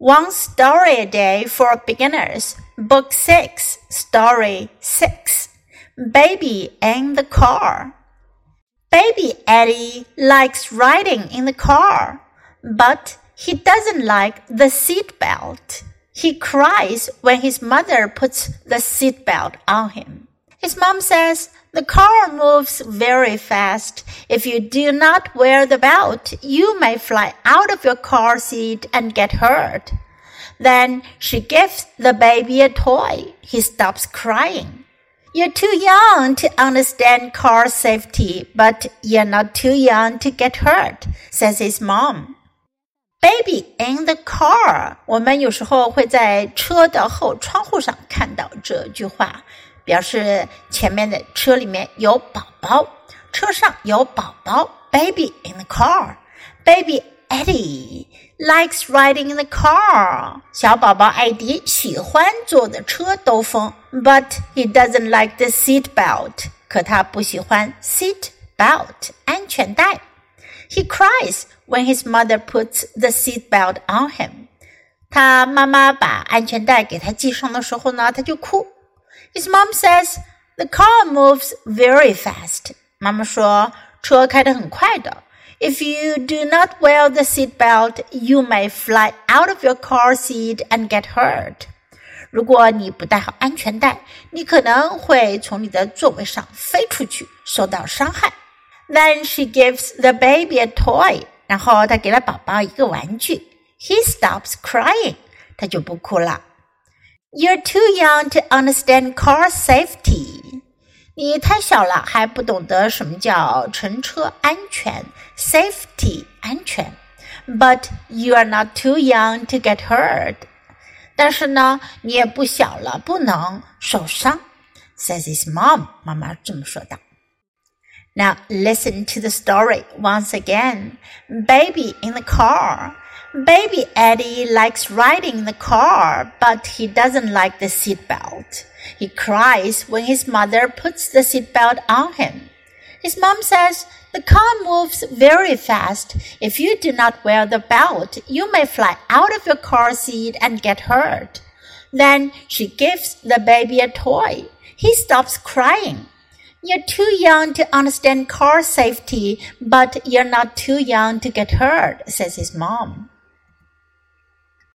One Story a Day for Beginners, Book 6, Story 6 Baby in the Car. Baby Eddie likes riding in the car, but he doesn't like the seat belt. He cries when his mother puts the seat belt on him. His mom says, the car moves very fast. If you do not wear the belt, you may fly out of your car seat and get hurt. Then she gives the baby a toy. He stops crying. You're too young to understand car safety, but you're not too young to get hurt, says his mom. Baby in the car，我们有时候会在车的后窗户上看到这句话。 表示前面的车里面有宝宝，车上有宝宝，baby in the car。Baby Eddie likes riding in the car。小宝宝艾迪喜欢坐的车兜风，but he doesn't like the seat belt。可他不喜欢 seat belt 安全带。He cries when his mother puts the seat belt on him。他妈妈把安全带给他系上的时候呢，他就哭。his mom says the car moves very fast. 妈妈说车开得很快的。If you do not wear the seat belt, you may fly out of your car seat and get hurt. 如果你不戴好安全带，你可能会从你的座位上飞出去，受到伤害。Then she gives the baby a toy. 然后她给了宝宝一个玩具。He stops crying. 他就不哭了。 you're too young to understand car safety. 你太小了，还不懂得什么叫乘车安全 （safety 安全）。But you are not too young to get hurt. 但是呢，你也不小了，不能受伤。Says his mom. 妈妈这么说的。Now listen to the story once again. Baby in the car. Baby Eddie likes riding in the car, but he doesn't like the seatbelt. He cries when his mother puts the seatbelt on him. His mom says, the car moves very fast. If you do not wear the belt, you may fly out of your car seat and get hurt. Then she gives the baby a toy. He stops crying. You're too young to understand car safety, but you're not too young to get hurt, says his mom.